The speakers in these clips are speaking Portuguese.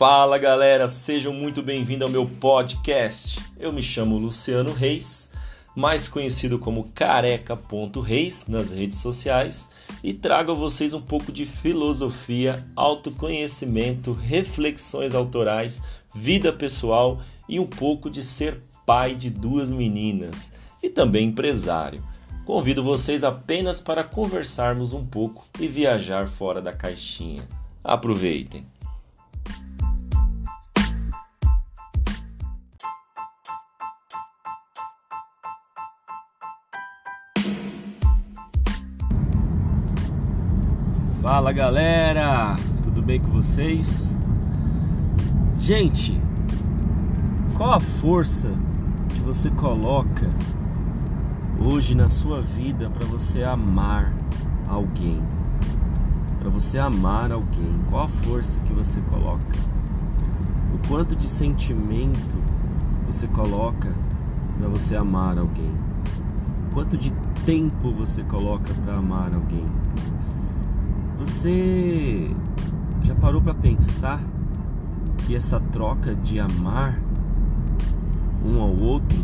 Fala galera, sejam muito bem-vindos ao meu podcast. Eu me chamo Luciano Reis, mais conhecido como careca.reis nas redes sociais, e trago a vocês um pouco de filosofia, autoconhecimento, reflexões autorais, vida pessoal e um pouco de ser pai de duas meninas e também empresário. Convido vocês apenas para conversarmos um pouco e viajar fora da caixinha. Aproveitem! Fala galera, tudo bem com vocês? Gente, qual a força que você coloca hoje na sua vida para você amar alguém? Para você amar alguém, qual a força que você coloca? O quanto de sentimento você coloca para você amar alguém? Quanto de tempo você coloca para amar alguém? Você já parou para pensar que essa troca de amar um ao outro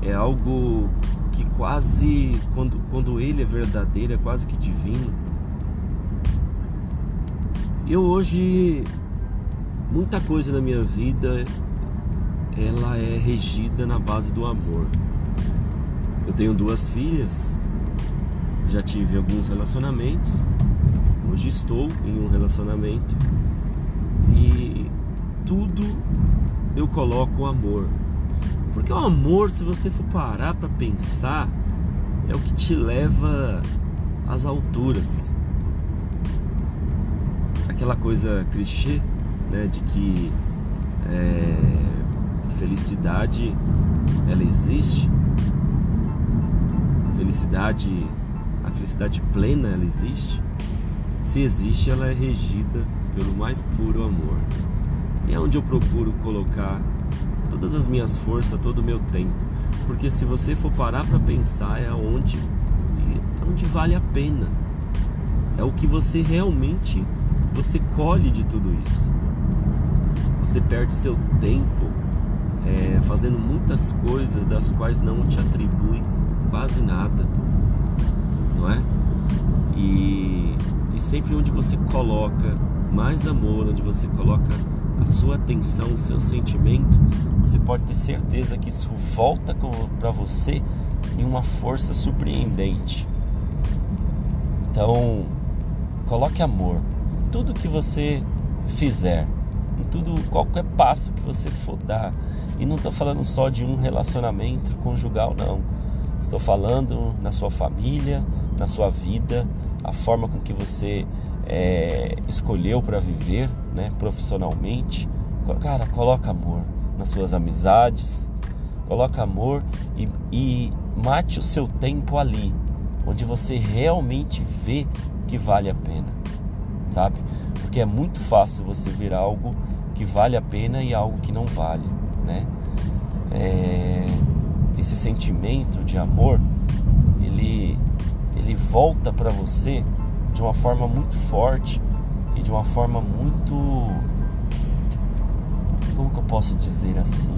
é algo que quase, quando, quando ele é verdadeiro, é quase que divino? Eu hoje, muita coisa na minha vida, ela é regida na base do amor. Eu tenho duas filhas já tive alguns relacionamentos, hoje estou em um relacionamento e tudo eu coloco o amor. Porque o amor, se você for parar para pensar, é o que te leva às alturas. Aquela coisa clichê, né, de que é, felicidade ela existe. Felicidade felicidade plena ela existe? Se existe, ela é regida pelo mais puro amor. E é onde eu procuro colocar todas as minhas forças, todo o meu tempo. Porque se você for parar para pensar, é onde, é onde vale a pena. É o que você realmente você colhe de tudo isso. Você perde seu tempo é, fazendo muitas coisas das quais não te atribui quase nada não é? E, e sempre onde você coloca mais amor, onde você coloca a sua atenção, o seu sentimento, você pode ter certeza que isso volta para você em uma força surpreendente. Então, coloque amor em tudo que você fizer, em tudo, qualquer passo que você for dar. E não estou falando só de um relacionamento conjugal, não. Estou falando na sua família, na sua vida, a forma com que você é, escolheu para viver, né, profissionalmente. Cara, coloca amor nas suas amizades, coloca amor e, e mate o seu tempo ali, onde você realmente vê que vale a pena, sabe? Porque é muito fácil você ver algo que vale a pena e algo que não vale, né? É, esse sentimento de amor, ele volta para você de uma forma muito forte e de uma forma muito como que eu posso dizer assim?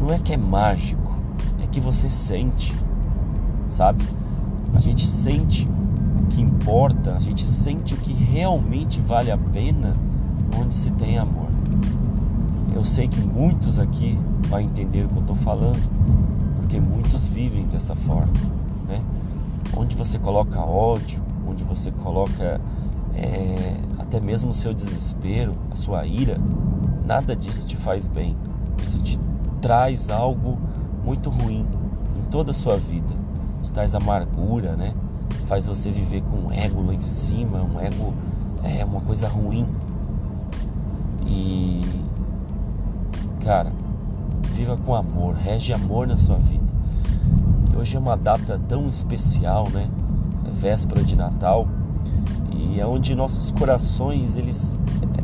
Não é que é mágico, é que você sente, sabe? A gente sente o que importa, a gente sente o que realmente vale a pena onde se tem amor. Eu sei que muitos aqui vão entender o que eu estou falando, porque muitos vivem dessa forma, né? Onde você coloca ódio, onde você coloca é, até mesmo o seu desespero, a sua ira, nada disso te faz bem. Isso te traz algo muito ruim em toda a sua vida. Isso traz amargura, né? Faz você viver com um ego lá em cima, um ego é uma coisa ruim. E cara, viva com amor, rege amor na sua vida. Hoje é uma data tão especial, né? É véspera de Natal e é onde nossos corações eles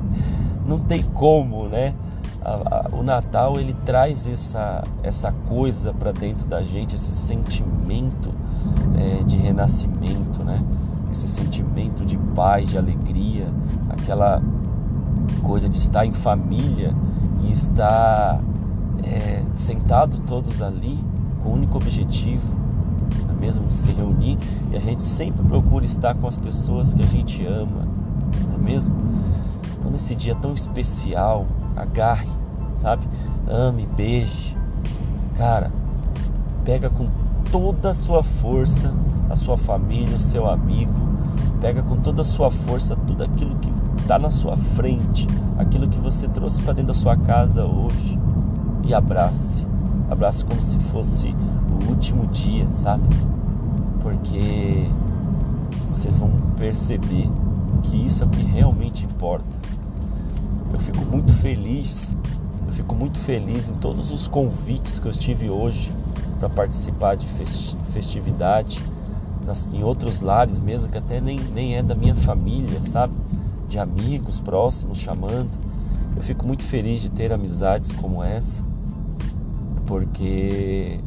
não tem como, né? o Natal ele traz essa essa coisa para dentro da gente, esse sentimento é, de renascimento, né? Esse sentimento de paz, de alegria, aquela coisa de estar em família e estar é, sentado todos ali com o único objetivo, é mesmo de se reunir, e a gente sempre procura estar com as pessoas que a gente ama, não é mesmo? Então nesse dia tão especial, agarre, sabe? Ame, beije. Cara, pega com toda a sua força a sua família, o seu amigo. Pega com toda a sua força tudo aquilo que está na sua frente, aquilo que você trouxe para dentro da sua casa hoje e abrace. Abrace como se fosse o último dia, sabe? Porque vocês vão perceber que isso é o que realmente importa. Eu fico muito feliz, eu fico muito feliz em todos os convites que eu tive hoje para participar de festividade em outros lares mesmo, que até nem, nem é da minha família, sabe? De amigos próximos chamando. Eu fico muito feliz de ter amizades como essa, porque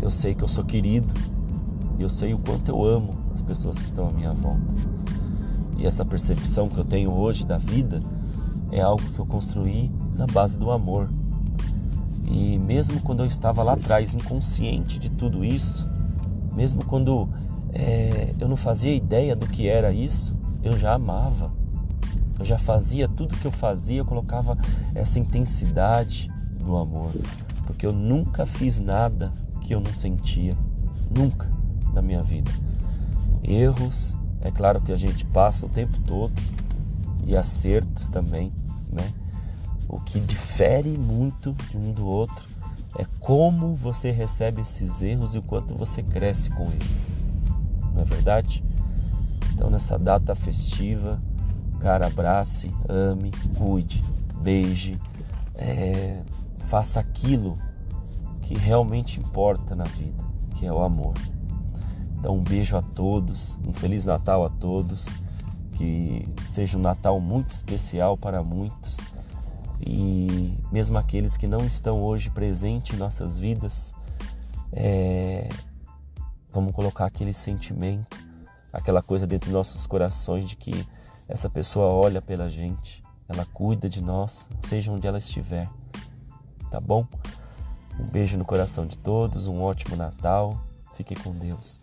eu sei que eu sou querido e eu sei o quanto eu amo as pessoas que estão à minha volta. E essa percepção que eu tenho hoje da vida é algo que eu construí na base do amor. E mesmo quando eu estava lá atrás inconsciente de tudo isso, mesmo quando é, eu não fazia ideia do que era isso, eu já amava. Eu já fazia tudo que eu fazia, eu colocava essa intensidade do amor. Porque eu nunca fiz nada que eu não sentia. Nunca na minha vida. Erros, é claro que a gente passa o tempo todo. E acertos também, né? O que difere muito de um do outro é como você recebe esses erros e o quanto você cresce com eles. Não é verdade? Então, nessa data festiva, cara, abrace, ame, cuide, beije, é, faça aquilo que realmente importa na vida, que é o amor. Então, um beijo a todos, um Feliz Natal a todos, que seja um Natal muito especial para muitos e mesmo aqueles que não estão hoje presentes em nossas vidas, é, vamos colocar aquele sentimento, aquela coisa dentro de nossos corações de que essa pessoa olha pela gente, ela cuida de nós, seja onde ela estiver, tá bom? Um beijo no coração de todos, um ótimo Natal, fique com Deus.